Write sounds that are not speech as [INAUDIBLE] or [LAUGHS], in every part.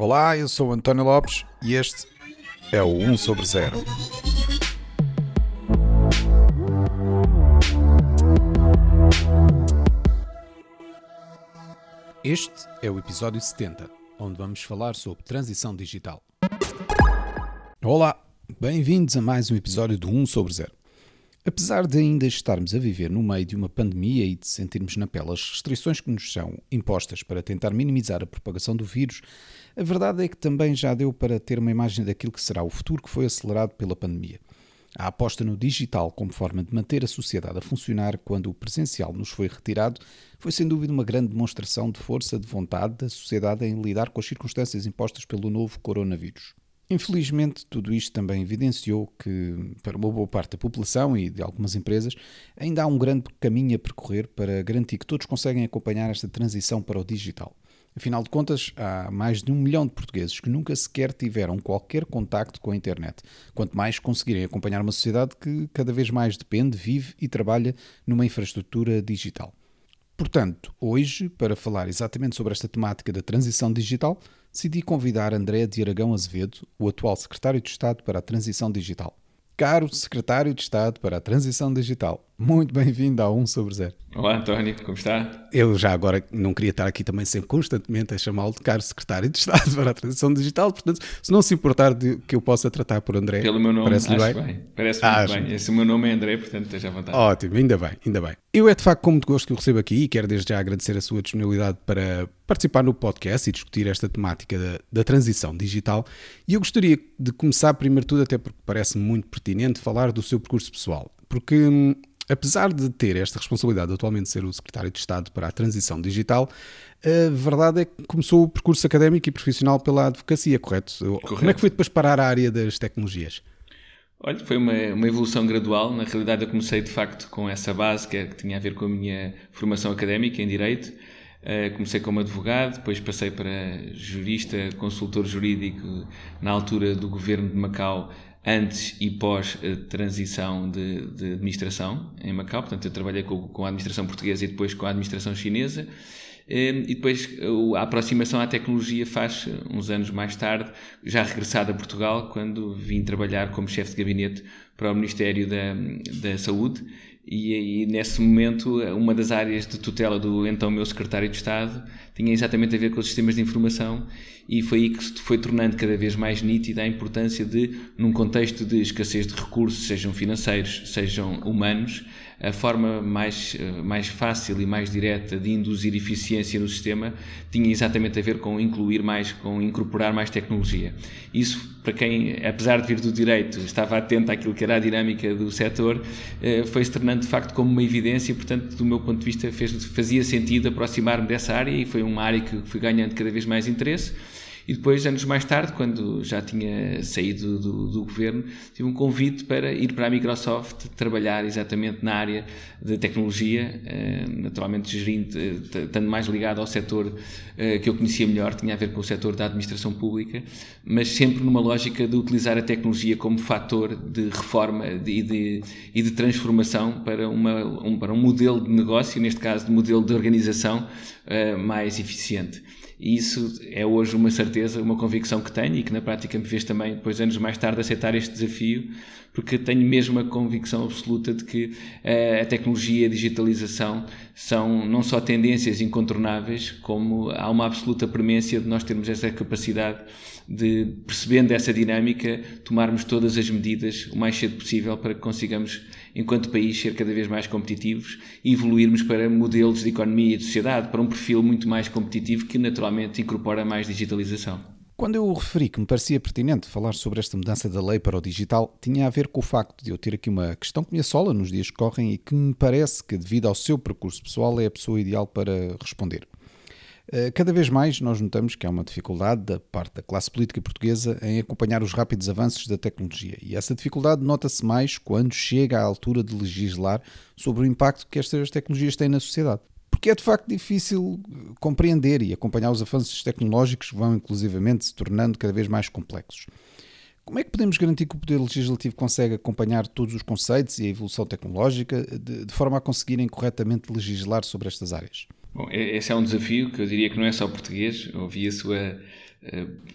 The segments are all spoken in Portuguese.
Olá, eu sou António Lopes e este é o 1 sobre 0. Este é o episódio 70, onde vamos falar sobre transição digital. Olá, bem-vindos a mais um episódio do 1 sobre 0. Apesar de ainda estarmos a viver no meio de uma pandemia e de sentirmos na pele as restrições que nos são impostas para tentar minimizar a propagação do vírus, a verdade é que também já deu para ter uma imagem daquilo que será o futuro que foi acelerado pela pandemia. A aposta no digital como forma de manter a sociedade a funcionar quando o presencial nos foi retirado foi sem dúvida uma grande demonstração de força de vontade da sociedade em lidar com as circunstâncias impostas pelo novo coronavírus. Infelizmente, tudo isto também evidenciou que, para uma boa parte da população e de algumas empresas, ainda há um grande caminho a percorrer para garantir que todos conseguem acompanhar esta transição para o digital. Afinal de contas, há mais de um milhão de portugueses que nunca sequer tiveram qualquer contacto com a internet, quanto mais conseguirem acompanhar uma sociedade que cada vez mais depende, vive e trabalha numa infraestrutura digital. Portanto, hoje, para falar exatamente sobre esta temática da transição digital, decidi convidar André de Aragão Azevedo, o atual Secretário de Estado para a Transição Digital. Caro Secretário de Estado para a Transição Digital, muito bem-vindo a 1 sobre 0. Olá António, como está? Eu já agora não queria estar aqui também sempre constantemente a chamá-lo de caro Secretário de Estado para a Transição Digital, portanto, se não se importar de que eu possa tratar por André. Pelo meu nome, parece bem? bem. Parece muito acho. bem. Esse meu nome é André, portanto esteja à vontade. Ótimo, ainda bem, ainda bem. Eu é de facto com muito gosto que o recebo aqui e quero desde já agradecer a sua disponibilidade para participar no podcast e discutir esta temática da, da transição digital. E eu gostaria de começar, primeiro de tudo, até porque parece muito pertinente, falar do seu percurso pessoal. Porque hum, apesar de ter esta responsabilidade de atualmente ser o secretário de Estado para a transição digital, a verdade é que começou o percurso académico e profissional pela advocacia, correto? correto. Como é que foi depois parar a área das tecnologias? Olha, foi uma, uma evolução gradual. Na realidade, eu comecei de facto com essa base que, é, que tinha a ver com a minha formação académica em Direito. Uh, comecei como advogado, depois passei para jurista, consultor jurídico na altura do governo de Macau antes e pós a transição de, de, administração em Macau. Portanto, eu trabalhei com, com, a administração portuguesa e depois com a administração chinesa. Ehm, e depois a aproximação à tecnologia faz uns anos mais tarde, já regressado a Portugal, quando vim trabalhar como chefe de gabinete para o Ministério da, da Saúde e, e, nesse momento, uma das áreas de tutela do então meu secretário de Estado tinha exatamente a ver com os sistemas de informação, e foi aí que se foi tornando cada vez mais nítida a importância de, num contexto de escassez de recursos, sejam financeiros, sejam humanos, a forma mais, mais fácil e mais direta de induzir eficiência no sistema tinha exatamente a ver com incluir mais, com incorporar mais tecnologia. Isso, para quem, apesar de vir do direito, estava atento àquilo que era a dinâmica do setor, eh, foi se tornando de facto como uma evidência, portanto, do meu ponto de vista, fez, fazia sentido aproximar-me dessa área e foi uma área que fui ganhando cada vez mais interesse. E depois, anos mais tarde, quando já tinha saído do, do, governo, tive um convite para ir para a Microsoft trabalhar exatamente na área de tecnologia, eh, naturalmente gerindo, eh, estando mais ligado ao setor eh, que eu conhecia melhor, tinha a ver com o setor da administração pública, mas sempre numa lógica de utilizar a tecnologia como fator de reforma e de, e de transformação para, uma, um, para um modelo de negócio, neste caso de modelo de organização mais eficiente. E isso é hoje uma certeza, uma convicção que tenho e que na prática me fez também, depois anos mais tarde, aceitar este desafio, porque tenho mesmo a convicção absoluta de que uh, a tecnologia e a digitalização são não só tendências incontornáveis, como há uma absoluta premência de nós termos essa capacidade de, percebendo essa dinâmica, tomarmos todas as medidas o mais cedo possível para que consigamos, enquanto país, ser cada vez mais competitivos e evoluirmos para modelos de economia e de sociedade, para um perfil muito mais competitivo que naturalmente incorpora mais digitalização. Quando eu referi que me parecia pertinente falar sobre esta mudança da lei para o digital, tinha a ver com o facto de eu ter aqui uma questão que me assola nos dias que correm e que me parece que, devido ao seu percurso pessoal, é a pessoa ideal para responder. Eh, cada vez mais nós notamos que há uma dificuldade da parte da classe política portuguesa em acompanhar os rápidos avanços da tecnologia, e essa dificuldade nota-se mais quando chega à altura de legislar sobre o impacto que estas tecnologias têm na sociedade. Porque é de facto difícil eh, compreender e acompanhar os avanços tecnológicos que vão inclusivamente se tornando cada vez mais complexos. Como é que podemos garantir que o Poder Legislativo consegue acompanhar todos os conceitos e a evolução tecnológica de, de forma a conseguirem corretamente legislar sobre estas áreas? Bom, esse é um desafio que eu diria que não é só português. Ouvi a sua,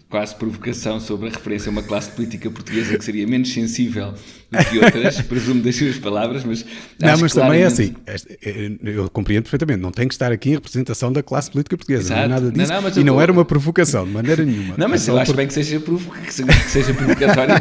quase provocação sobre a referência a uma classe política portuguesa que seria menos sensível do que outras, [LAUGHS] presumo das suas palavras, mas. Não, mas também é assim, eh, eu compreendo perfeitamente, não tem que estar aqui em representação da classe política portuguesa, Exato. não é nada disso. Não, não, e não era uma provocação, de maneira nenhuma. Não, mas é eu acho por... bem que seja, provo que seja provocatório,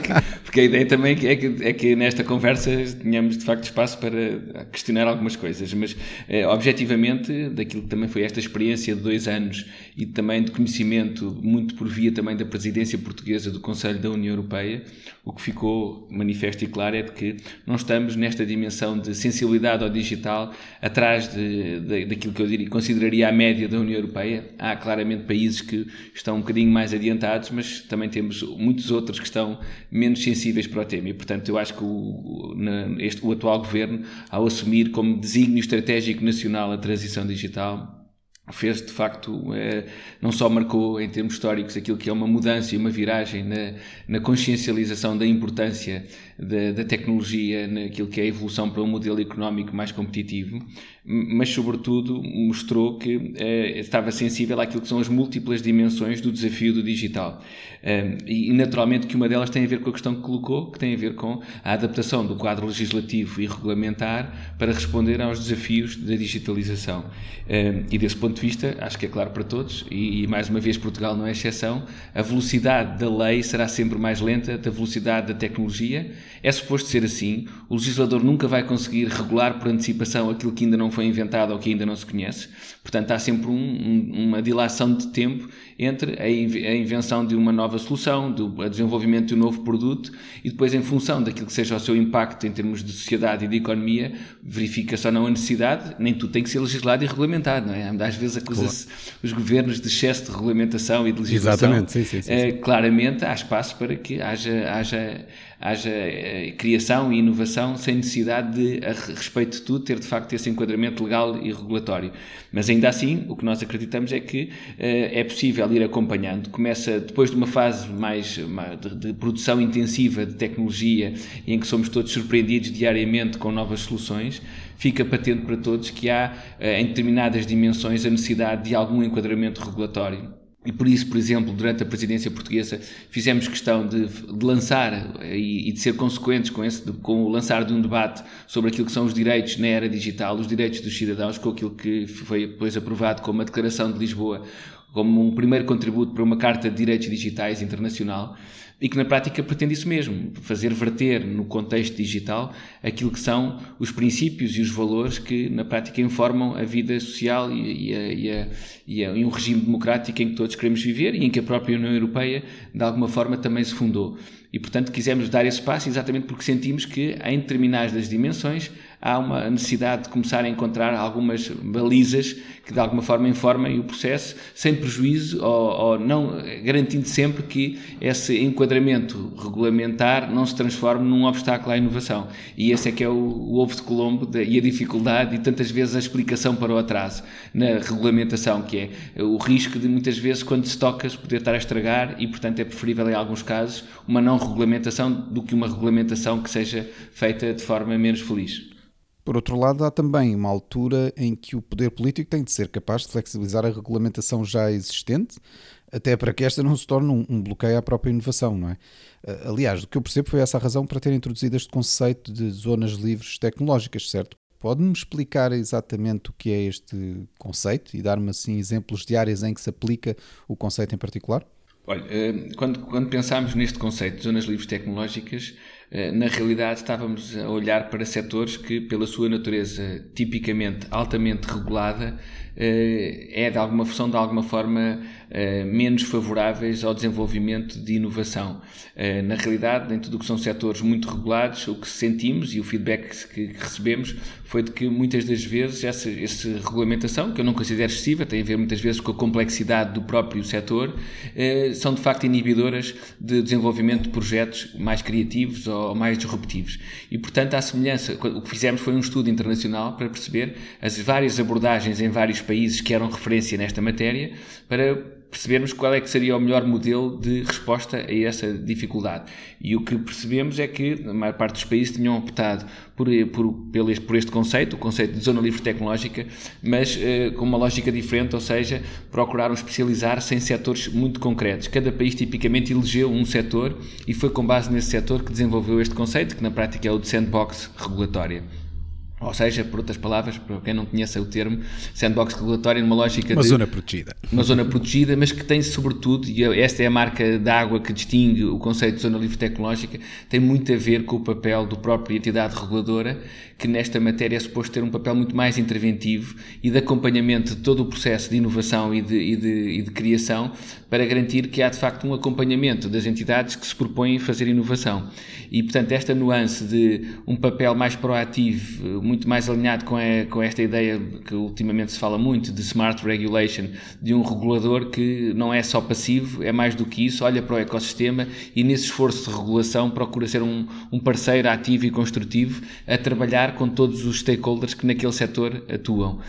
porque a ideia também é que, é que nesta conversa tenhamos de facto espaço para questionar algumas coisas, mas eh, objetivamente, daquilo que também foi esta experiência de dois anos e também de conhecimento muito muito por via também da presidência portuguesa do Conselho da União Europeia, o que ficou manifesto e claro é de que não estamos nesta dimensão de sensibilidade ao digital atrás de, de, daquilo que eu diria, consideraria a média da União Europeia. Há claramente países que estão um bocadinho mais adiantados, mas também temos muitos outros que estão menos sensíveis para o tema. E, portanto, eu acho que o, na, este, o atual governo, ao assumir como desígnio estratégico nacional a transição digital, fez de facto, é, não só marcou em termos históricos aquilo que é uma mudança e uma viragem na, na consciencialização da importância da, da, tecnologia, naquilo que é a evolução para um modelo económico mais competitivo, mas sobretudo mostrou que é, estava sensível àquilo que são as múltiplas dimensões do desafio do digital. É, e naturalmente que uma delas tem a ver com a questão que colocou, que tem a ver com a adaptação do quadro legislativo e regulamentar para responder aos desafios da digitalização. e desse ponto de vista, acho que é claro para todos, e, e, mais uma vez Portugal não é exceção, a velocidade da lei será sempre mais lenta da velocidade da tecnologia. É suposto ser assim. O legislador nunca vai conseguir regular por antecipação aquilo que ainda não foi inventado ou que ainda não se conhece. Portanto, há sempre um, um, uma dilação de tempo entre a, invenção de uma nova solução, do desenvolvimento de um novo produto e depois, em função daquilo que seja o seu impacto em termos de sociedade e de economia, verifica-se ou não a necessidade, nem tudo tem que ser legislado e regulamentado, não é? Às vezes acusa-se claro. os governos de excesso de regulamentação e de legislação. Exatamente, sim, sim, sim, sim. Uh, claramente há espaço para que haja, haja haja eh, criação e inovação sem necessidade de, a respeito de tudo, ter de facto esse enquadramento legal e regulatório. Mas ainda assim, o que nós acreditamos é que eh, é possível ir acompanhando. Começa depois de uma fase mais de, produção intensiva de tecnologia, em que somos todos surpreendidos diariamente com novas soluções, fica patente para todos que há, eh, em determinadas dimensões, a necessidade de algum enquadramento regulatório e por isso, por exemplo, durante a presidência portuguesa, fizemos questão de, de lançar e, e, de ser consequentes com, esse, com o lançar de um debate sobre aquilo que são os direitos na era digital, os direitos dos cidadãos, com aquilo que foi depois aprovado como a Declaração de Lisboa, como um primeiro contributo para uma Carta de Direitos Digitais Internacional e que na prática pretende isso mesmo, fazer verter no contexto digital aquilo que são os princípios e os valores que na prática informam a vida social e, e, a, e, a, e, a, e um regime democrático em que todos queremos viver e em que a própria União Europeia de alguma forma também se fundou. E portanto quisemos dar esse passo exatamente porque sentimos que em determinadas dimensões há uma necessidade de começar a encontrar algumas balizas que de alguma forma informem o processo, sem prejuízo ou, ou não garantindo sempre que esse enquadramento regulamentar não se transforme num obstáculo à inovação. E esse é que é o, o ovo de Colombo de, e a dificuldade e tantas vezes a explicação para o atraso na regulamentação, que é o risco de muitas vezes quando se toca se poder estar a estragar e portanto é preferível em alguns casos uma não regulamentação do que uma regulamentação que seja feita de forma menos feliz. Por outro lado, há também uma altura em que o poder político tem de ser capaz de flexibilizar a regulamentação já existente, até para que esta não se torne um, bloqueio à própria inovação, não é? Aliás, o que eu percebo foi essa a razão para ter introduzido este conceito de zonas livres tecnológicas, certo? Pode-me explicar exatamente o que é este conceito e dar-me assim exemplos de áreas em que se aplica o conceito em particular? Olha, eh, quando, quando pensámos neste conceito de zonas livres tecnológicas, na realidade estávamos a olhar para setores que, pela sua natureza tipicamente altamente regulada, eh, é de alguma, são de alguma forma eh, menos favoráveis ao desenvolvimento de inovação. Eh, na realidade, em tudo o que são setores muito regulados, o que sentimos e o feedback que, recebemos foi de que muitas das vezes essa, essa regulamentação, que eu não considero excessiva, tem a ver muitas vezes com a complexidade do próprio setor, são de facto inibidoras de desenvolvimento de projetos mais criativos ou mais disruptivos. E, portanto, à semelhança, o que fizemos foi um estudo internacional para perceber as várias abordagens em vários países que eram referência nesta matéria para percebermos qual é que seria o melhor modelo de resposta a essa dificuldade. E o que percebemos é que a maior parte dos países tinham optado por, por, por, este, por este conceito, o conceito de zona livre tecnológica, mas eh, com uma lógica diferente, ou seja, procuraram especializar-se em setores muito concretos. Cada país tipicamente elegeu um setor e foi com base nesse setor que desenvolveu este conceito, que na prática é o de sandbox regulatória. Ou seja, por outras palavras, para quem não conhece o termo, sandbox regulatório numa lógica uma de... Uma zona protegida. Uma zona protegida, mas que tem sobretudo, e esta é a marca d'água que distingue o conceito de zona livre tecnológica, tem muito a ver com o papel do próprio entidade reguladora, que nesta matéria é suposto ter um papel muito mais interventivo e de acompanhamento de todo o processo de inovação e de, e de, e de criação, para garantir que há de facto um acompanhamento das entidades que se propõem fazer inovação. E, portanto, esta nuance de um papel mais proativo, muito mais alinhado com, a, com esta ideia que ultimamente se fala muito de smart regulation, de um regulador que não é só passivo, é mais do que isso, olha para o ecossistema e nesse esforço de regulação procura ser um, um parceiro ativo e construtivo a trabalhar com todos os stakeholders que naquele setor atuam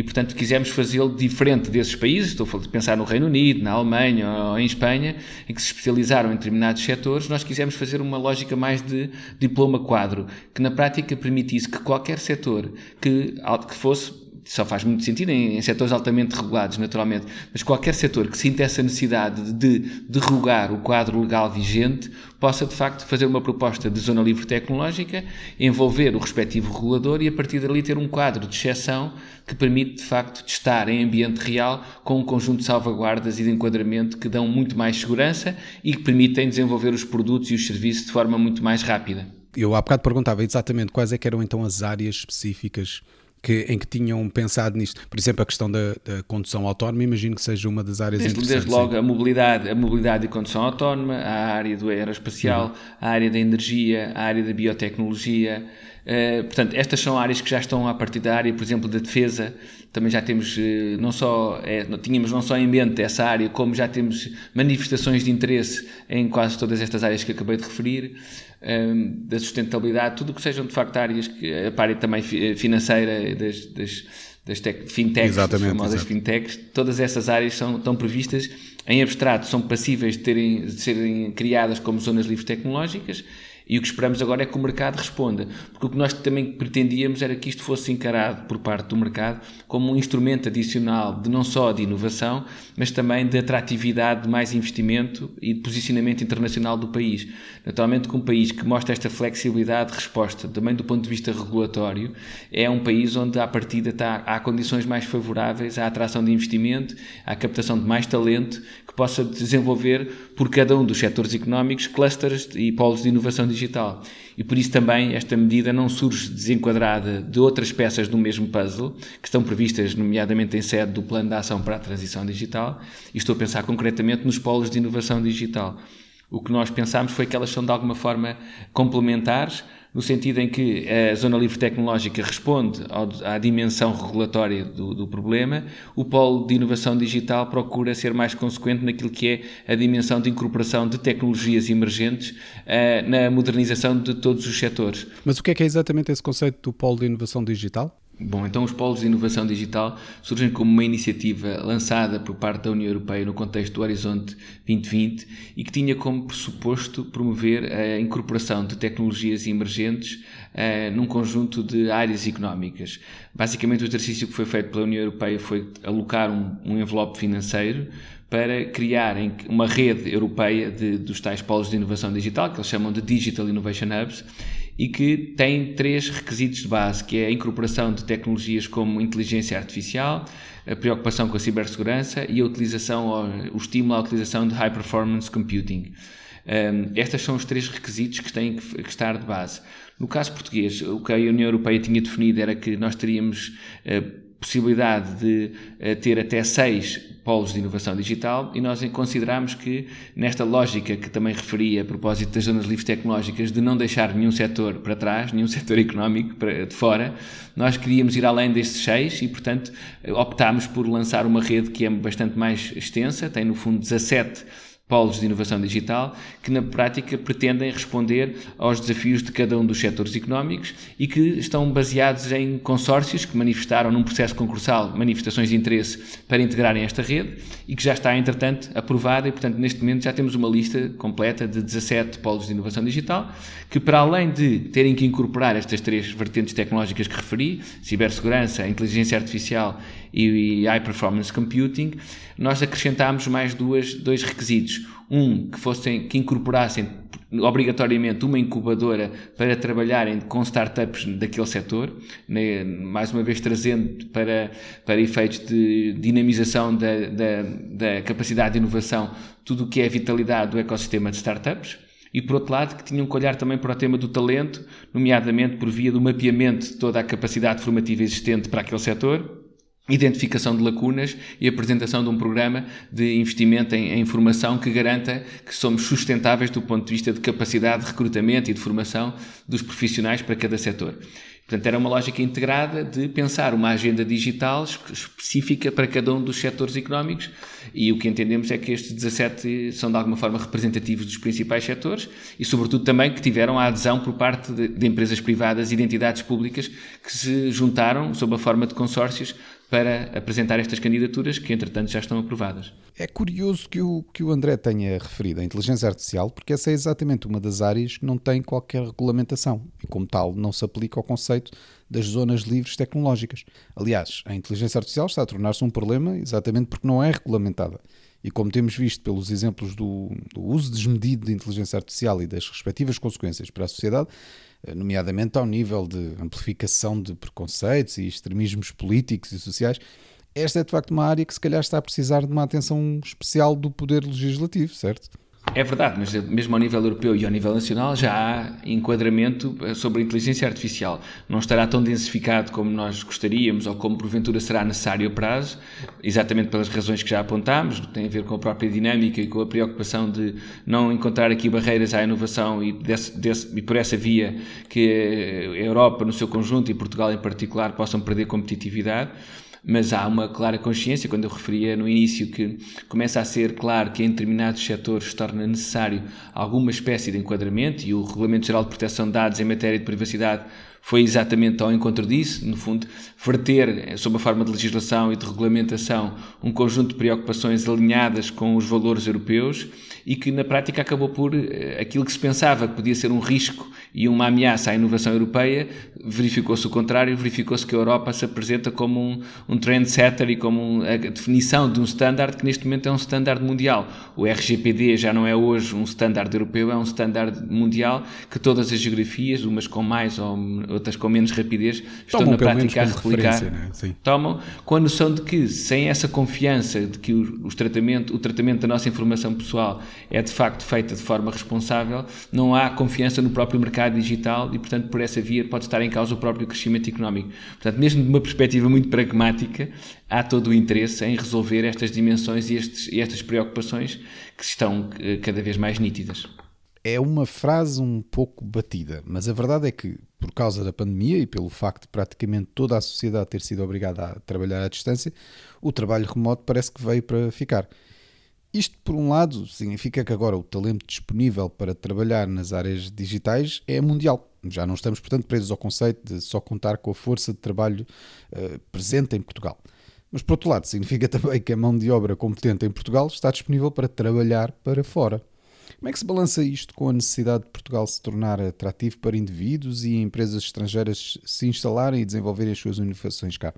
e, portanto, quisemos fazê-lo diferente desses países, estou a pensar no Reino Unido, na Alemanha ou em Espanha, em que se especializaram em determinados setores, nós quisemos fazer uma lógica mais de diploma quadro, que na prática permitisse que qualquer setor que, que fosse só faz muito sentido em, em setores altamente regulados, naturalmente, mas qualquer setor que sinta essa necessidade de derrogar o quadro legal vigente possa, de facto, fazer uma proposta de zona livre tecnológica, envolver o respectivo regulador e, a partir dali, ter um quadro de exceção que permite, de facto, testar em ambiente real com um conjunto de salvaguardas e de enquadramento que dão muito mais segurança e que permitem desenvolver os produtos e os serviços de forma muito mais rápida. Eu há bocado perguntava exatamente quais é eram então as áreas específicas que, em que tinham pensado nisto. Por exemplo, a questão da, da condução autónoma, imagino que seja uma das áreas desde, interessantes. Desde logo a mobilidade, a mobilidade e condução autónoma, a área do aeroespacial, uhum. a área da energia, a área da biotecnologia. Uh, portanto, estas são áreas que já estão a partir da área, por exemplo, da defesa. Também já temos, uh, não só, é, tínhamos não só em mente essa área, como já temos manifestações de interesse em quase todas estas áreas que acabei de referir um, da sustentabilidade, tudo o que sejam de facto áreas que a área também financeira das, das, das tech, fintechs, as famosas fintechs, todas essas áreas são, estão previstas em abstrato, são passíveis de, terem, de serem criadas como zonas livres tecnológicas e o que esperamos agora é que o mercado responda, porque o que nós também pretendíamos era que isto fosse encarado por parte do mercado como um instrumento adicional de não só de inovação, mas também de atratividade de mais investimento e de posicionamento internacional do país. Naturalmente que um país que mostra esta flexibilidade de resposta, também do ponto de vista regulatório, é um país onde à partida está, há condições mais favoráveis à atração de investimento, à captação de mais talento, que possa desenvolver por cada um dos setores económicos clusters e polos de inovação digital digital. E por isso também esta medida não surge desenquadrada de outras peças do mesmo puzzle, que estão previstas, nomeadamente em sede do Plano de Ação para a Transição Digital, e estou a pensar concretamente nos polos de inovação digital. O que nós pensámos foi que elas são de alguma forma complementares, no sentido em que a zona livre tecnológica responde à dimensão regulatória do, do, problema, o polo de inovação digital procura ser mais consequente naquilo que é a dimensão de incorporação de tecnologias emergentes uh, na modernização de todos os setores. Mas o que é que é exatamente esse conceito do polo de inovação digital? Bom, então os polos de inovação digital surgem como uma iniciativa lançada por parte da União Europeia no contexto do Horizonte 2020 e que tinha como pressuposto promover a incorporação de tecnologias emergentes uh, num conjunto de áreas económicas. Basicamente, o exercício que foi feito pela União Europeia foi alocar um, um envelope financeiro para criarem uma rede europeia de, dos tais polos de inovação digital, que eles chamam de Digital Innovation Hubs, e que tem três requisitos de base, que é a incorporação de tecnologias como inteligência artificial, a preocupação com a cibersegurança e a utilização, o estímulo à utilização de high performance computing. Um, estes são os três requisitos que têm que, que, estar de base. No caso português, o que a União Europeia tinha definido era que nós teríamos uh, possibilidade de uh, ter até seis polos de inovação digital e nós consideramos que nesta lógica que também referi a propósito das zonas livres tecnológicas de não deixar nenhum setor para trás, nenhum [LAUGHS] setor económico para, de fora, nós queríamos ir além destes seis e portanto optámos por lançar uma rede que é bastante mais extensa, tem no fundo 17 polos de inovação digital que, na prática, pretendem responder aos desafios de cada um dos setores económicos e que estão baseados em consórcios que manifestaram num processo concursal manifestações de interesse para integrarem esta rede e que já está, entretanto, aprovada e, portanto, neste momento já temos uma lista completa de 17 polos de inovação digital que, para além de terem que incorporar estas três vertentes tecnológicas que referi, cibersegurança, inteligência artificial e high performance computing, nós acrescentámos mais duas, dois requisitos. Um, que, fossem, que incorporassem obrigatoriamente uma incubadora para trabalharem com startups daquele setor, né, mais uma vez trazendo para, para efeitos de dinamização da, da, da capacidade de inovação tudo o que é a vitalidade do ecossistema de startups e por outro lado que tinham que olhar também para o tema do talento, nomeadamente por via do mapeamento de toda a capacidade formativa existente para aquele setor identificação de lacunas e apresentação de um programa de investimento em, em, formação que garanta que somos sustentáveis do ponto de vista de capacidade de recrutamento e de formação dos profissionais para cada setor. Portanto, era uma lógica integrada de pensar uma agenda digital específica para cada um dos setores económicos e o que entendemos é que estes 17 são de alguma forma representativos dos principais setores e, sobretudo, também que tiveram a adesão por parte de, de empresas privadas e de entidades públicas que se juntaram sob a forma de consórcios para apresentar estas candidaturas que, entretanto, já estão aprovadas. É curioso que o, que o André tenha referido a inteligência artificial, porque essa é exatamente uma das áreas que não tem qualquer regulamentação e, como tal, não se aplica ao conceito das zonas livres tecnológicas. Aliás, a inteligência artificial está a tornar-se um problema exatamente porque não é regulamentada. E como temos visto pelos exemplos do, do uso desmedido de inteligência artificial e das respectivas consequências para a sociedade, nomeadamente ao nível de amplificação de preconceitos e extremismos políticos e sociais, esta é de facto uma área que se calhar está a precisar de uma atenção especial do poder legislativo, certo? É verdade, mas mesmo ao nível europeu e ao nível nacional já há enquadramento eh, sobre a inteligência artificial. Não estará tão densificado como nós gostaríamos ou como porventura será necessário a prazo, exatamente pelas razões que já apontámos, tem a ver com a própria dinâmica e com a preocupação de não encontrar aqui barreiras à inovação e, desse, desse, e por essa via que a Europa no seu conjunto e Portugal em particular possam perder competitividade mas há uma clara consciência, quando eu referia no início que começa a ser claro que em determinados setores se torna necessário alguma espécie de enquadramento e o Regulamento Geral de Proteção de Dados em matéria de privacidade foi exatamente ao encontro disso, no fundo, verter, sob a forma de legislação e de regulamentação, um conjunto de preocupações alinhadas com os valores europeus e que na prática acabou por eh, aquilo que se pensava que podia ser um risco e uma ameaça à inovação europeia, verificou-se o contrário, verificou-se que a Europa se apresenta como um, um trendsetter e como um, a definição de um standard que neste momento é um standard mundial. O RGPD já não é hoje um standard europeu, é um standard mundial que todas as geografias, umas com mais ou outras com menos rapidez, estão Tomam na prática a replicar. Né? Tomam com a noção de que sem essa confiança de que o, os tratamento, o tratamento da nossa informação pessoal é de facto feita de forma responsável, não há confiança no próprio mercado digital e, portanto, por essa via pode estar em causa o próprio crescimento económico. Portanto, mesmo de uma perspectiva muito pragmática, há todo o interesse em resolver estas dimensões e, estes, e estas preocupações que estão eh, cada vez mais nítidas. É uma frase um pouco batida, mas a verdade é que, por causa da pandemia e pelo facto de praticamente toda a sociedade ter sido obrigada a trabalhar à distância, o trabalho remoto parece que veio para ficar. Isto, por um lado, significa que agora o talento disponível para trabalhar nas áreas digitais é mundial. Já não estamos, portanto, presos ao conceito de só contar com a força de trabalho uh, presente em Portugal. Mas, por outro lado, significa [LAUGHS] também que a mão de obra competente em Portugal está disponível para trabalhar para fora. Como é que se balança isto com a necessidade de Portugal se tornar atrativo para indivíduos e empresas estrangeiras se instalarem e desenvolverem as suas inovações cá?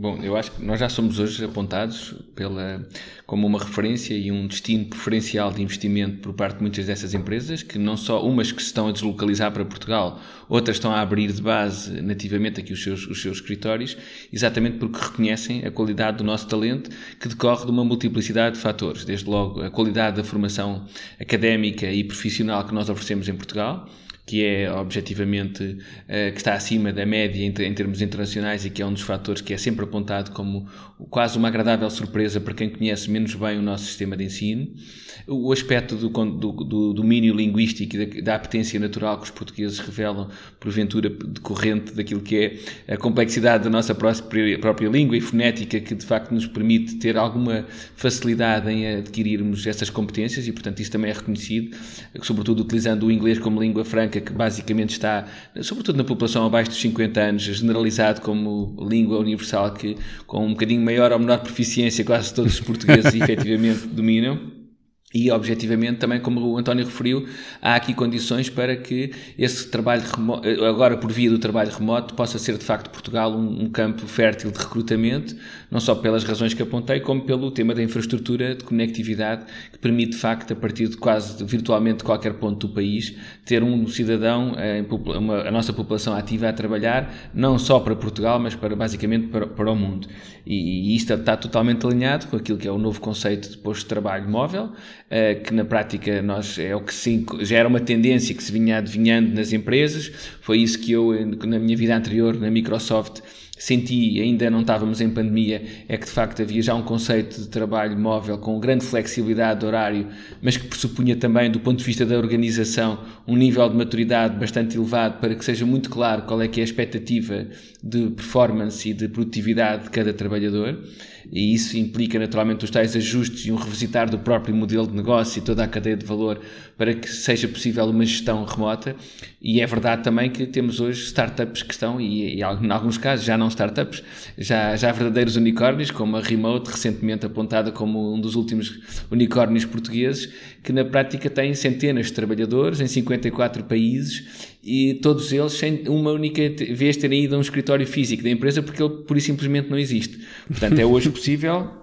Bom, eu acho que nós já somos hoje apontados pela, como uma referência e um destino preferencial de investimento por parte de muitas dessas empresas, que não só umas que se estão a deslocalizar para Portugal, outras estão a abrir de base nativamente aqui os seus, os seus escritórios, exatamente porque reconhecem a qualidade do nosso talento, que decorre de uma multiplicidade de fatores, desde logo a qualidade da formação académica e profissional que nós oferecemos em Portugal, que é objetivamente uh, que está acima da média em, termos internacionais e que é um dos fatores que é sempre apontado como quase uma agradável surpresa para quem conhece menos bem o nosso sistema de ensino. O aspecto do, do, do domínio linguístico e da, da apetência natural que os portugueses revelam, porventura decorrente daquilo que é a complexidade da nossa própria, própria língua e fonética, que de facto nos permite ter alguma facilidade em adquirirmos essas competências e, portanto, isso também é reconhecido, sobretudo utilizando o inglês como língua franca, que basicamente está, sobretudo na população abaixo dos 50 anos, generalizado como língua universal, que com um bocadinho maior ou menor proficiência quase todos os portugueses [LAUGHS] efetivamente dominam. E, objetivamente, também como o António referiu, há aqui condições para que esse trabalho remoto, agora por via do trabalho remoto, possa ser de facto Portugal um, um, campo fértil de recrutamento, não só pelas razões que apontei, como pelo tema da infraestrutura de conectividade, que permite de facto, a partir de quase virtualmente qualquer ponto do país, ter um cidadão, eh, uma, a nossa população ativa a trabalhar, não só para Portugal, mas para basicamente para, para o mundo. E, e isto está totalmente alinhado com aquilo que é o novo conceito de posto de trabalho móvel que na prática nós é o que se, já era uma tendência que se vinha adivinhando nas empresas. Foi isso que eu, na minha vida anterior, na Microsoft, senti, ainda não estávamos em pandemia, é que de facto havia já um conceito de trabalho móvel com grande flexibilidade de horário, mas que pressupunha também, do ponto de vista da organização, um nível de maturidade bastante elevado para que seja muito claro qual é que é a expectativa de performance e de produtividade de cada trabalhador e isso implica naturalmente os tais ajustes e um revisitar do próprio modelo de negócio e toda a cadeia de valor para que seja possível uma gestão remota. E é verdade também que temos hoje startups que estão, e, e em alguns casos já não startups, já, já verdadeiros unicórnios, como a Remote, recentemente apontada como um dos últimos unicórnios portugueses, que na prática têm centenas de trabalhadores em 54 países e todos eles sem uma única vez terem ido a um escritório físico da empresa porque ele por simplesmente não existe. Portanto, é hoje possível,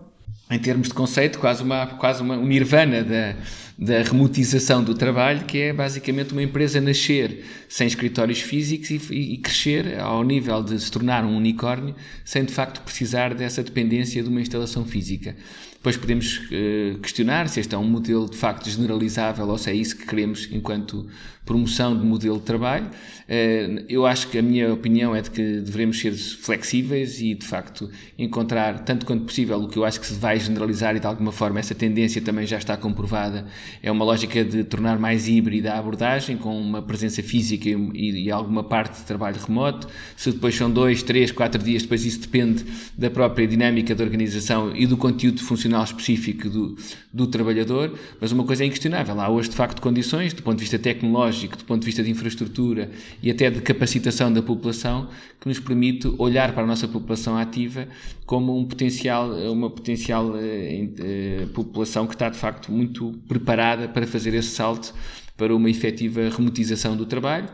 em termos de conceito, quase uma, quase uma, um nirvana da, da remotização do trabalho, que é basicamente uma empresa nascer sem escritórios físicos e, e, crescer ao nível de se tornar um unicórnio, sem de facto precisar dessa dependência de uma instalação física. Depois podemos uh, questionar se este é um modelo de facto generalizável ou se é isso que queremos enquanto promoção de modelo de trabalho. Uh, eu acho que a minha opinião é de que devemos ser flexíveis e de facto encontrar, tanto quanto possível, o que eu acho que se vai generalizar e de alguma forma essa tendência também já está comprovada, é uma lógica de tornar mais híbrida a abordagem, com uma presença física e, e alguma parte de trabalho remoto. Se depois são dois, três, quatro dias, depois isso depende da própria dinâmica da organização e do conteúdo funcional profissional específico do, do trabalhador, mas uma coisa é inquestionável. Há hoje, de facto, condições, do ponto de vista tecnológico, do ponto de vista de infraestrutura e até de capacitação da população, que nos permite olhar para a nossa população ativa como um potencial, uma potencial eh, eh, população que está, de facto, muito preparada para fazer esse salto para uma efetiva remotização do trabalho.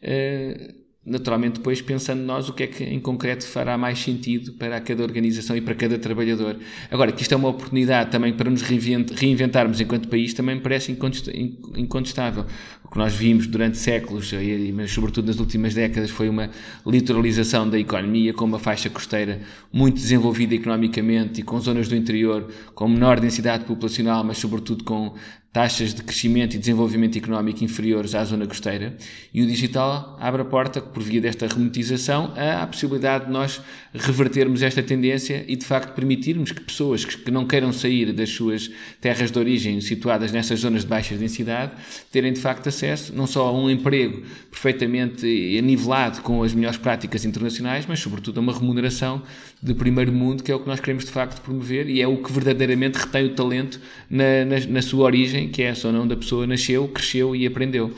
Eh, naturalmente depois pensando nós o que é que em concreto fará mais sentido para cada organização e para cada trabalhador. Agora, que isto é uma oportunidade também para nos reinventarmos enquanto país também me parece incontestável. O que nós vimos durante séculos, mas sobretudo nas últimas décadas, foi uma litoralização da economia com uma faixa costeira muito desenvolvida economicamente e com zonas do interior com menor densidade populacional, mas sobretudo com taxas de crescimento e desenvolvimento económico inferiores à zona costeira, e o digital abre a porta, por via desta remotização, à possibilidade de nós revertermos esta tendência e, de facto, permitirmos que pessoas que não queiram sair das suas terras de origem situadas nessas zonas de baixa densidade, terem, de facto, acesso não só a um emprego perfeitamente anivelado com as melhores práticas internacionais, mas, sobretudo, a uma remuneração de primeiro mundo, que é o que nós queremos, de facto, promover e é o que verdadeiramente retém o talento na, na, na sua origem que é essa ou não da pessoa nasceu, cresceu e aprendeu.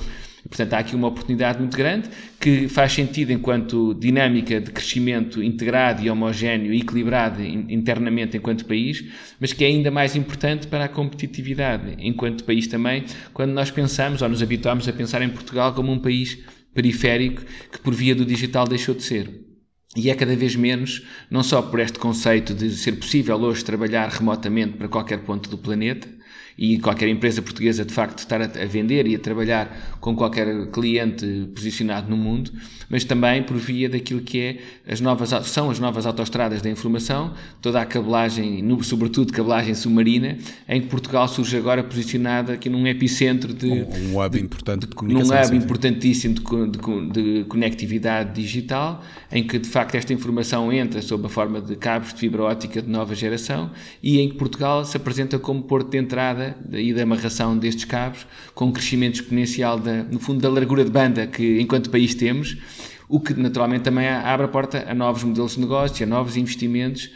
Portanto, há aqui uma oportunidade muito grande que faz sentido enquanto dinâmica de crescimento integrado e homogéneo e equilibrado internamente enquanto país, mas que é ainda mais importante para a competitividade enquanto país também, quando nós pensamos ou nos habituamos a pensar em Portugal como um país periférico que por via do digital deixou de ser. E é cada vez menos, não só por este conceito de ser possível hoje trabalhar remotamente para qualquer ponto do planeta, e qualquer empresa portuguesa de facto estar a, vender e a trabalhar com qualquer cliente posicionado no mundo, mas também por via daquilo que é as novas, são as novas autoestradas da informação, toda a cabelagem, sobretudo cabelagem submarina, em que Portugal surge agora posicionada aqui num epicentro de... Um, um hub de, importante de comunicação. Num hub importantíssimo de, de, de conectividade digital, em que de facto esta informação entra sob a forma de cabos de fibra óptica de nova geração e em que Portugal se apresenta como porto de entrada e de amarração destes cabos, com um crescimento exponencial, da, no fundo, da largura de banda que enquanto país temos, o que naturalmente também abre a porta a novos modelos de negócio, a novos investimentos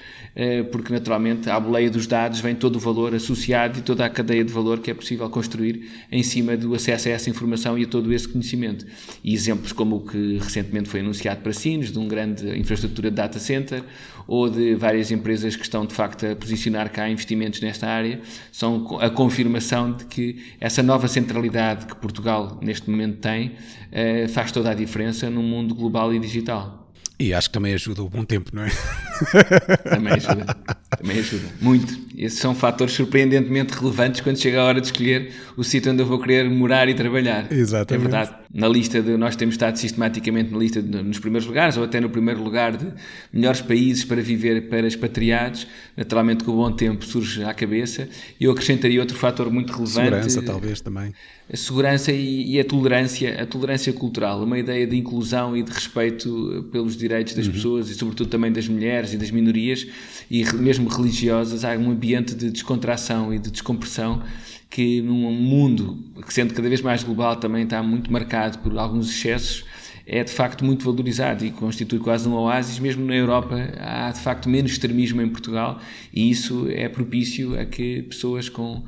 porque naturalmente à boleia dos dados vem todo o valor associado e toda a cadeia de valor que é possível construir em cima do acesso a essa informação e a todo esse conhecimento. E exemplos como o que recentemente foi anunciado para Sines, de um grande infraestrutura de data center, ou de várias empresas que estão de facto a posicionar cá investimentos nesta área, são a confirmação de que essa nova centralidade que Portugal neste momento tem eh, faz toda a diferença num mundo global e digital. E acho que também ajuda o bom tempo, não é? [LAUGHS] Também ajuda. Também ajuda. Muito. Esses são fatores surpreendentemente relevantes quando chega a hora de escolher o sítio onde eu vou querer morar e trabalhar. Exatamente. É verdade. Na lista de. Nós temos estado sistematicamente na lista de, nos primeiros lugares, ou até no primeiro lugar de melhores países para viver para expatriados. Naturalmente, com o bom tempo surge à cabeça. E eu acrescentaria outro fator muito relevante. Segurança, talvez também a segurança e, a tolerância, a tolerância cultural, uma ideia de inclusão e de respeito pelos direitos das uhum. pessoas e sobretudo também das mulheres e das minorias e mesmo religiosas, há um ambiente de descontração e de descompressão que num mundo que sendo cada vez mais global também está muito marcado por alguns excessos, é de facto muito valorizado e constitui quase um oásis, mesmo na Europa há de facto menos extremismo em Portugal e isso é propício a que pessoas com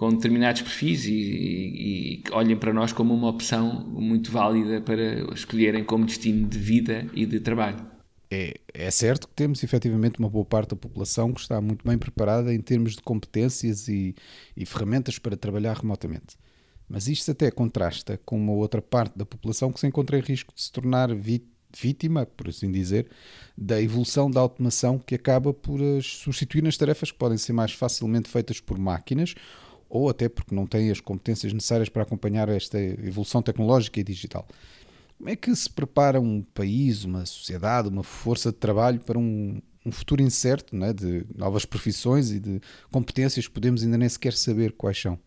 com determinados perfis e, e, e, olhem para nós como uma opção muito válida para escolherem como destino de vida e de trabalho. É, é certo que temos efetivamente uma boa parte da população que está muito bem preparada em termos de competências e, e ferramentas para trabalhar remotamente. Mas isto até contrasta com uma outra parte da população que se encontra em risco de se tornar vítima, por assim dizer, da evolução da automação que acaba por substituir nas tarefas que podem ser mais facilmente feitas por máquinas ou até porque não têm as competências necessárias para acompanhar esta evolução tecnológica e digital. Como é que se prepara um país, uma sociedade, uma força de trabalho para um, um futuro incerto né, de novas profissões e de competências que podemos ainda nem sequer saber quais são?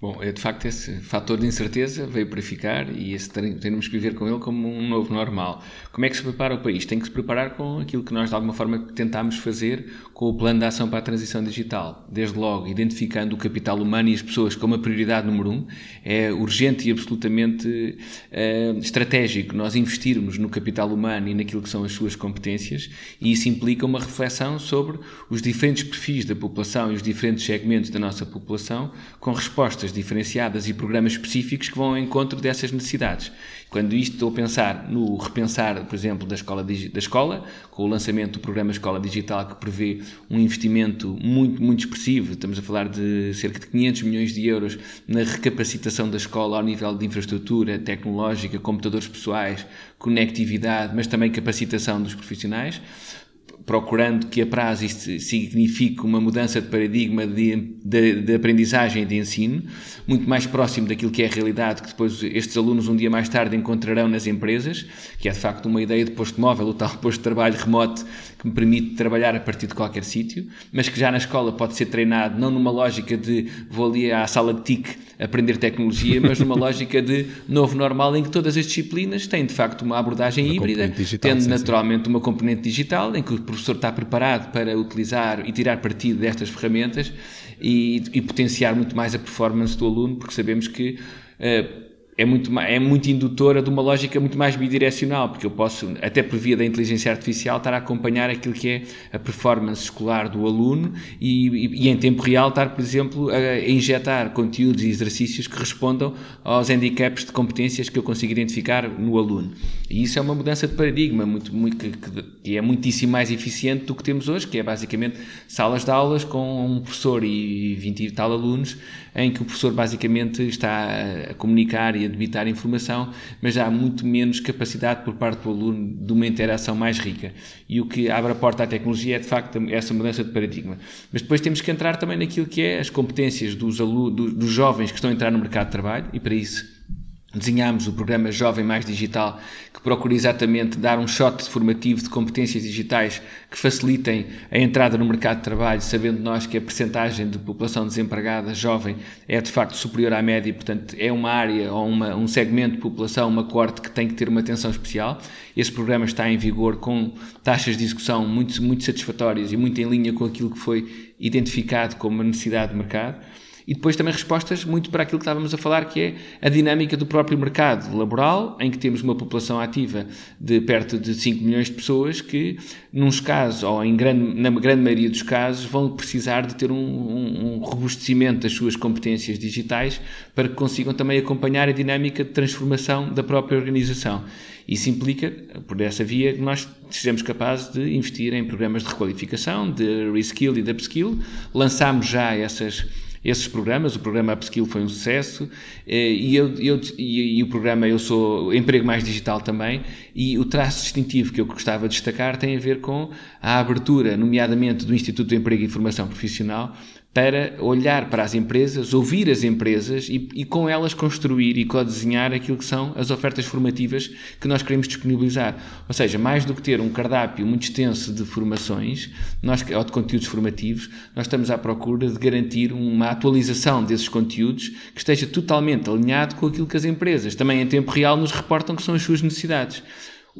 Bom, é de facto esse fator de incerteza veio para ficar e esse temos que viver com ele como um novo normal. Como é que se prepara o país? Tem que se preparar com aquilo que nós de alguma forma tentámos fazer com o plano de ação para a transição digital. Desde logo, identificando o capital humano e as pessoas como a prioridade número um, é urgente e absolutamente uh, estratégico nós investirmos no capital humano e naquilo que são as suas competências e isso implica uma reflexão sobre os diferentes perfis da população e os diferentes segmentos da nossa população com respostas diferenciadas e programas específicos que vão ao encontro dessas necessidades. Quando isto estou a pensar no repensar, por exemplo, da escola, da escola, com o lançamento do programa Escola Digital, que prevê um investimento muito, muito expressivo, estamos a falar de cerca de 500 milhões de euros na recapacitação da escola ao nível de infraestrutura tecnológica, computadores pessoais, conectividade, mas também capacitação dos profissionais procurando que a isto signifique uma mudança de paradigma de, de, de, aprendizagem e de ensino, muito mais próximo daquilo que é a realidade que depois estes alunos um dia mais tarde encontrarão nas empresas, que é de facto uma ideia de posto móvel, o tal [LAUGHS] posto de trabalho remoto que me permite trabalhar a partir de qualquer sítio, mas que já na escola pode ser treinado não numa lógica de vou ali à sala de TIC aprender tecnologia, mas numa [LAUGHS] lógica de novo normal em que todas as disciplinas têm de facto uma abordagem uma híbrida, digital, tendo sim, naturalmente sim. uma componente digital em que o professor está preparado para utilizar e tirar partido destas ferramentas e, e potenciar muito mais a performance do aluno, porque sabemos que uh, é muito, é muito indutora de uma lógica muito mais bidirecional, porque eu posso, até por via da inteligência artificial, estar a acompanhar aquilo que é a performance escolar do aluno e, e, e em tempo real estar, por exemplo, a injetar conteúdos e exercícios que respondam aos handicaps de competências que eu consigo identificar no aluno. E isso é uma mudança de paradigma muito, muito, que, que é muitíssimo mais eficiente do que temos hoje, que é basicamente salas de aulas com um professor e 20 e tal alunos, em que o professor basicamente está a comunicar e e debitar informação, mas há muito menos capacidade por parte do aluno de uma interação mais rica. E o que abre a porta à tecnologia é, de facto, essa mudança de paradigma. Mas depois temos que entrar também naquilo que é as competências dos, alunos, dos jovens que estão a entrar no mercado de trabalho, e para isso desenhámos o programa Jovem Mais Digital, que procura exatamente dar um shot formativo de competências digitais que facilitem a entrada no mercado de trabalho, sabendo nós que a percentagem de população desempregada jovem é de facto superior à média e, portanto, é uma área ou uma, um segmento de população, uma corte que tem que ter uma atenção especial. Esse programa está em vigor com taxas de execução muito, muito satisfatórias e muito em linha com aquilo que foi identificado como uma necessidade de mercado e depois também respostas muito para aquilo que estávamos a falar, que é a dinâmica do próprio mercado laboral, em que temos uma população ativa de perto de 5 milhões de pessoas que, nos casos, ou em grande, na grande maioria dos casos, vão precisar de ter um, um, um robustecimento das suas competências digitais para que consigam também acompanhar a dinâmica de transformação da própria organização. Isso implica, por essa via, que nós sejamos capazes de investir em programas de requalificação, de reskill e de upskill. Lançámos já essas esses programas. O programa Upskill foi um sucesso eh, e, eu, eu, e, e, o programa Eu Sou Emprego Mais Digital também. E o traço distintivo que eu gostava de destacar tem a ver com a abertura, nomeadamente do Instituto de Emprego e Formação Profissional, para olhar para as empresas, ouvir as empresas e, e, com elas construir e co-desenhar aquilo que são as ofertas formativas que nós queremos disponibilizar. Ou seja, mais do que ter um cardápio muito extenso de formações nós, ou de conteúdos formativos, nós estamos à procura de garantir uma atualização desses conteúdos que esteja totalmente alinhado com aquilo que as empresas, também em tempo real, nos reportam que são as suas necessidades.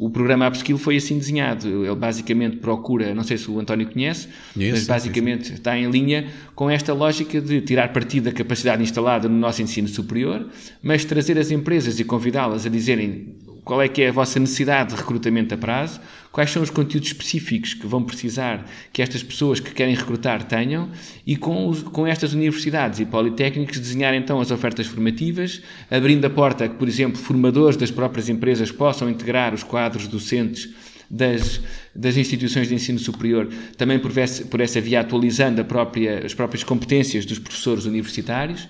O programa Upskill foi assim desenhado. Ele basicamente procura, não sei se o António conhece, yes, mas basicamente está em linha com esta lógica de tirar partido da capacidade instalada no nosso ensino superior, mas trazer as empresas e convidá-las a dizerem qual é que é a vossa necessidade de recrutamento a prazo, quais são os conteúdos específicos que vão precisar que estas pessoas que querem recrutar tenham e com, os, com estas universidades e politécnicos desenhar então as ofertas formativas, abrindo a porta a que, por exemplo, formadores das próprias empresas possam integrar os quadros docentes das, das instituições de ensino superior, também por, por essa via atualizando própria, as próprias competências dos professores universitários.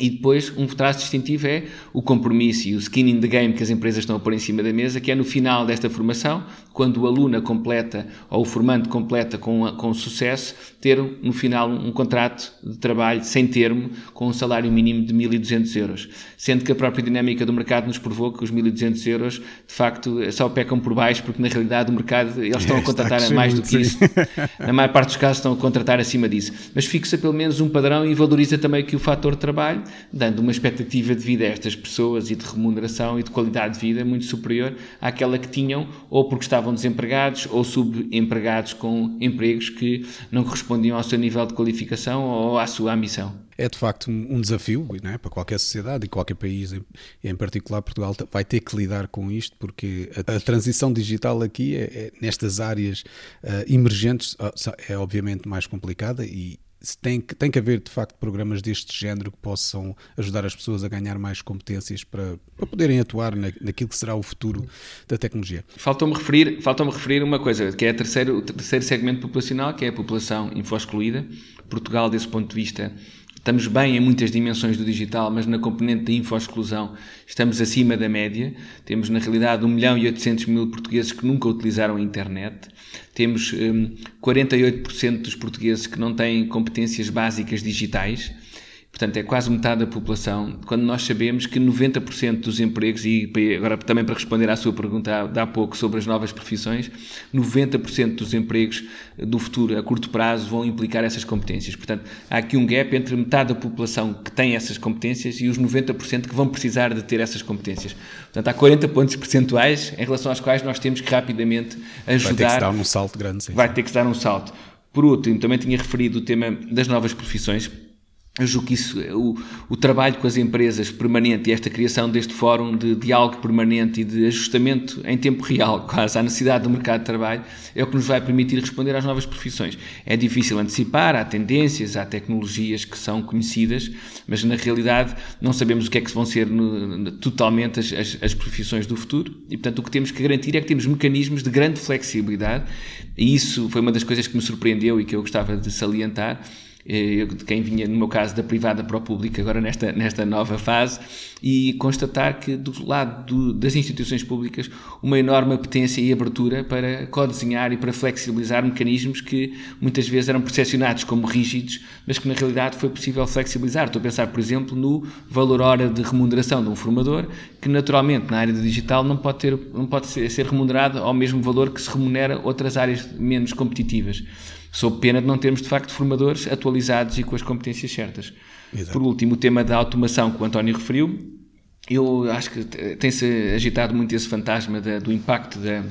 E depois, um traço distintivo é o compromisso e o skin in the game que as empresas estão a pôr em cima da mesa, que é no final desta formação, quando o aluno completa ou o formando completa com, com sucesso, ter no final um contrato de trabalho sem termo, com um salário mínimo de 1.200 euros. Sendo que a própria dinâmica do mercado nos provou que os 1.200 euros, de facto, só pecam por baixo, porque na realidade o mercado, eles estão a contratar a mais do que isso. Na maior parte dos casos estão a contratar acima disso. Mas fixa pelo menos um padrão e valoriza também que o fator de trabalho dando uma expectativa de vida a estas pessoas e de remuneração e de qualidade de vida muito superior àquela que tinham, ou porque estavam desempregados ou subempregados com empregos que não correspondiam ao seu nível de qualificação ou à sua ambição é de facto um desafio é? para qualquer sociedade e qualquer país, em, particular Portugal, vai ter que lidar com isto, porque a, a transição digital aqui, é, é nestas áreas uh, emergentes, é obviamente mais complicada e, tem que, tem que haver de facto programas deste género que possam ajudar as pessoas a ganhar mais competências para, para poderem atuar na, naquilo que será o futuro da tecnologia. Faltou-me referir, faltou referir uma coisa, que é terceiro, o terceiro segmento populacional, que é a população info-excluída. Portugal, desse ponto de vista, Estamos bem em muitas dimensões do digital, mas na componente da info-exclusão estamos acima da média. Temos, na realidade, 1 milhão e 800 mil portugueses que nunca utilizaram a internet. Temos um, 48% dos portugueses que não têm competências básicas digitais portanto é quase metade da população, quando nós sabemos que 90% dos empregos, e agora também para responder à sua pergunta há, há pouco sobre as novas profissões, 90% dos empregos do futuro a curto prazo vão implicar essas competências. Portanto, há aqui um gap entre metade da população que tem essas competências e os 90% que vão precisar de ter essas competências. Portanto, há 40 pontos percentuais em relação aos quais nós temos que rapidamente ajudar. Vai ter que se dar um salto grande. Sim. Vai ter que se dar um salto. Por último, também tinha referido o tema das novas profissões eu julgo que isso, o, o, trabalho com as empresas permanente e esta criação deste fórum de diálogo permanente e de ajustamento em tempo real, quase à necessidade do mercado de trabalho, é o que nos vai permitir responder às novas profissões. É difícil antecipar, há tendências, há tecnologias que são conhecidas, mas na realidade não sabemos o que é que vão ser no, totalmente as, as, as profissões do futuro e, portanto, o que temos que garantir é que temos mecanismos de grande flexibilidade e isso foi uma das coisas que me surpreendeu e que eu gostava de salientar quem vinha, no meu caso, da privada para o público, agora nesta, nesta nova fase, e constatar que do lado do, das instituições públicas uma enorme apetência e abertura para codesenhar e para flexibilizar mecanismos que muitas vezes eram percepcionados como rígidos, mas que na realidade foi possível flexibilizar. Estou a pensar, por exemplo, no valor hora de remuneração de um formador, que naturalmente na área do digital não pode, ter, não pode ser remunerado ao mesmo valor que se remunera outras áreas menos competitivas sob pena de não termos de facto formadores atualizados e com as competências certas. Exato. Por último, o tema da automação que o António referiu, eu acho que tem-se agitado muito esse fantasma da, do impacto da,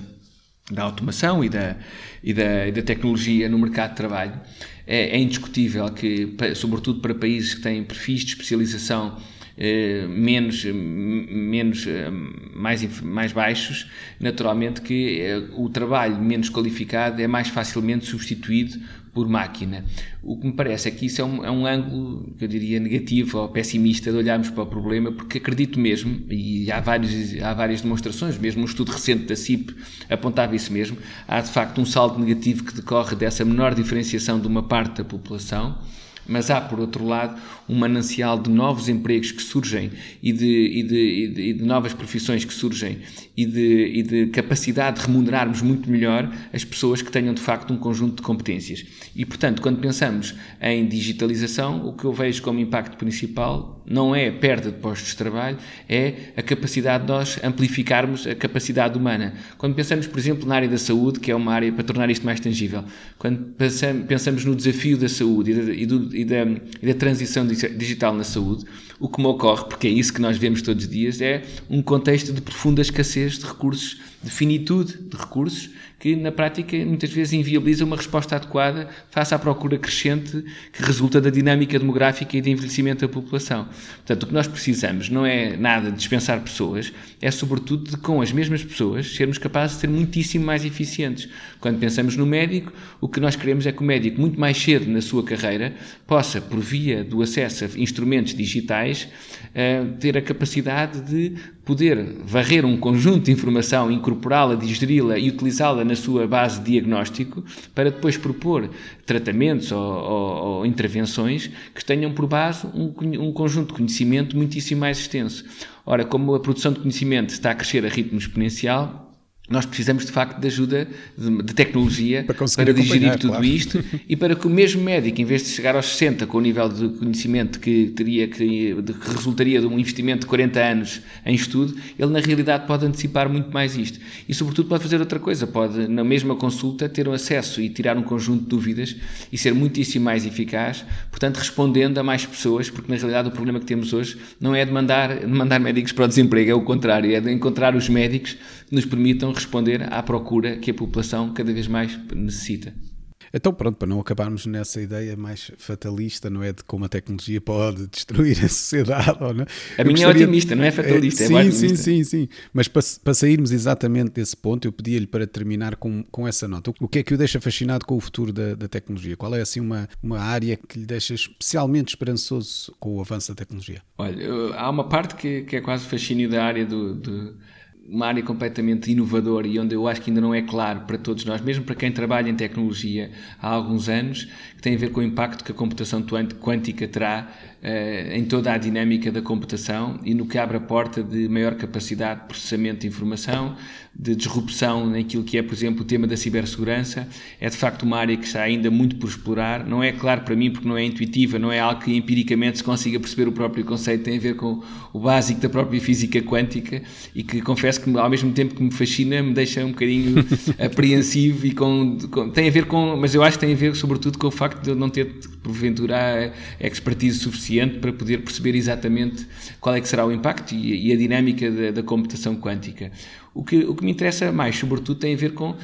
da automação e da, e, da, e da tecnologia no mercado de trabalho. É, é indiscutível que, sobretudo para países que têm perfis de especialização eh, menos, menos eh, mais, mais baixos, naturalmente que eh, o trabalho menos qualificado é mais facilmente substituído por máquina. O que me parece é que isso é um, é um ângulo, eu diria, negativo ou pessimista de olharmos para o problema, porque acredito mesmo, e há, vários, há várias demonstrações, mesmo um estudo recente da CIP apontava isso mesmo, há de facto um saldo negativo que decorre dessa menor diferenciação de uma parte da população, mas há, por outro lado, um manancial de novos empregos que surgem e de, e de, e de, e de novas profissões que surgem e de, de capacidade de remunerarmos muito melhor as pessoas que tenham de facto um conjunto de competências. E, portanto, quando pensamos em digitalização, o que eu vejo como impacto principal não é a perda de postos de trabalho, é a capacidade de nós amplificarmos a capacidade humana. Quando pensamos, por exemplo, na área da saúde, que é uma área para tornar isto mais tangível, quando pensamos no desafio da saúde e da, e da, e da transição digital na saúde, o que me ocorre, porque é isso que nós vemos todos os dias, é um contexto de profunda escassez de recursos, de finitude de recursos, que na prática muitas vezes inviabiliza uma resposta adequada face à procura crescente que resulta da dinâmica demográfica e de envelhecimento da população. Portanto, o que nós precisamos não é nada de dispensar pessoas, é sobretudo de com as mesmas pessoas sermos capazes de ser muitíssimo mais eficientes. Quando pensamos no médico, o que nós queremos é que o médico, muito mais cedo na sua carreira, possa, por via do acesso a instrumentos digitais, eh, ter a capacidade de poder varrer um conjunto de informação, incorporá-la, digeri-la e utilizá-la na sua base de diagnóstico para depois propor tratamentos ou, ou, ou intervenções que tenham por base um, um conjunto de conhecimento muitíssimo mais extenso. Ora, como a produção de conhecimento está a crescer a ritmo exponencial, nós precisamos de facto de ajuda de, de tecnologia para, para digerir tudo claro. isto e para que o mesmo médico, em vez de chegar aos 60 com o nível de conhecimento que teria que, que resultaria de um investimento de 40 anos em estudo, ele na realidade pode antecipar muito mais isto. E sobretudo pode fazer outra coisa, pode na mesma consulta ter um acesso e tirar um conjunto de dúvidas e ser muitíssimo mais eficaz, portanto respondendo a mais pessoas, porque na realidade o problema que temos hoje não é de mandar, de mandar médicos para o desemprego, é o contrário, é de encontrar os médicos que nos permitam responder à procura que a população cada vez mais necessita. Então, pronto, para não acabarmos nessa ideia mais fatalista, não é? De como a tecnologia pode destruir a sociedade. Ou não? A minha é otimista, não é fatalista, é, sim, é Sim, sim, sim. Mas para, para sairmos exatamente desse ponto, eu pedia-lhe para terminar com, com essa nota. O que é que o deixa fascinado com o futuro da, da tecnologia? Qual é, assim, uma, uma área que lhe deixa especialmente esperançoso com o avanço da tecnologia? Olha, há uma parte que, que é quase fascínio da área do, do uma área completamente inovadora e onde eu acho que ainda não é claro para todos nós, mesmo para quem trabalha em tecnologia há alguns anos, que tem a ver com o impacto que a computação quântica terá uh, em toda a dinâmica da computação e no que abre a porta de maior capacidade de processamento de informação, de disrupção naquilo que é, por exemplo, o tema da cibersegurança. É de facto uma área que está ainda muito por explorar. Não é claro para mim porque não é intuitiva, não é algo que empiricamente se consiga perceber o próprio conceito, tem a ver com o básico da própria física quântica e que confesso que ao mesmo tempo que me fascina, me deixa um bocadinho [LAUGHS] apreensivo e com, com, tem a ver com, mas eu acho que tem a ver sobretudo com o facto de eu não ter porventura expertise suficiente para poder perceber exatamente qual é que será o impacto e, e a dinâmica da, da computação quântica. O que, o que me interessa mais, sobretudo, tem a ver com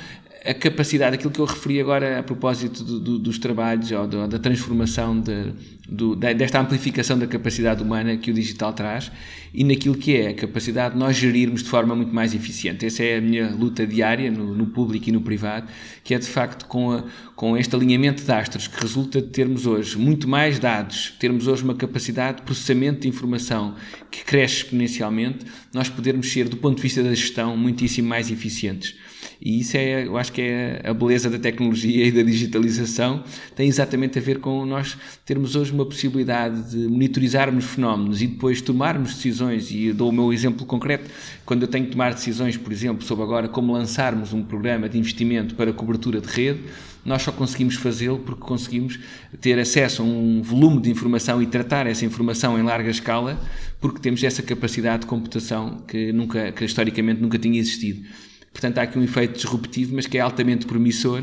a capacidade, aquilo que eu referi agora a propósito do, do, dos trabalhos ou do, da transformação de, do, desta amplificação da capacidade humana que o digital traz e naquilo que é a capacidade de nós gerirmos de forma muito mais eficiente. Essa é a minha luta diária no, no público e no privado, que é de facto com, a, com este alinhamento de astros que resulta de termos hoje muito mais dados, termos hoje uma capacidade de processamento de informação que cresce exponencialmente, nós podermos ser, do ponto de vista da gestão, muitíssimo mais eficientes. E isso é, eu acho que é a beleza da tecnologia e da digitalização, tem exatamente a ver com nós termos hoje uma possibilidade de monitorizarmos fenómenos e depois tomarmos decisões. E dou o meu exemplo concreto, quando eu tenho que tomar decisões, por exemplo, sobre agora como lançarmos um programa de investimento para cobertura de rede, nós só conseguimos fazê-lo porque conseguimos ter acesso a um volume de informação e tratar essa informação em larga escala, porque temos essa capacidade de computação que, nunca, que historicamente nunca tinha existido. Portanto, há aqui um efeito disruptivo, mas que é altamente promissor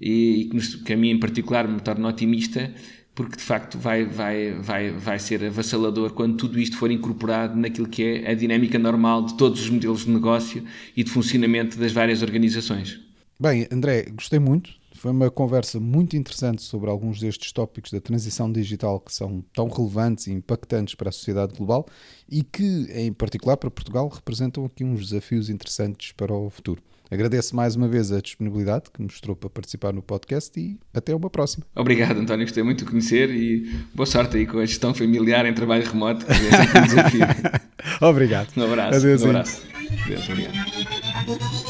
e, que, nos, que a mim em particular me torna otimista, porque de facto vai, vai, vai, vai ser avassalador quando tudo isto for incorporado naquilo que é a dinâmica normal de todos os modelos de negócio e de funcionamento das várias organizações. Bem, André, gostei muito foi uma conversa muito interessante sobre alguns destes tópicos da transição digital que são tão relevantes e impactantes para a sociedade global e que, em particular para Portugal, representam aqui uns desafios interessantes para o futuro. Agradeço mais uma vez a disponibilidade que mostrou para participar no podcast e até uma próxima. Obrigado, António. Gostei muito de conhecer e boa sorte aí com a gestão familiar em trabalho remoto, que é sempre um desafio. [LAUGHS] obrigado. Um abraço. Adeus, um abraço. Adeus, obrigado.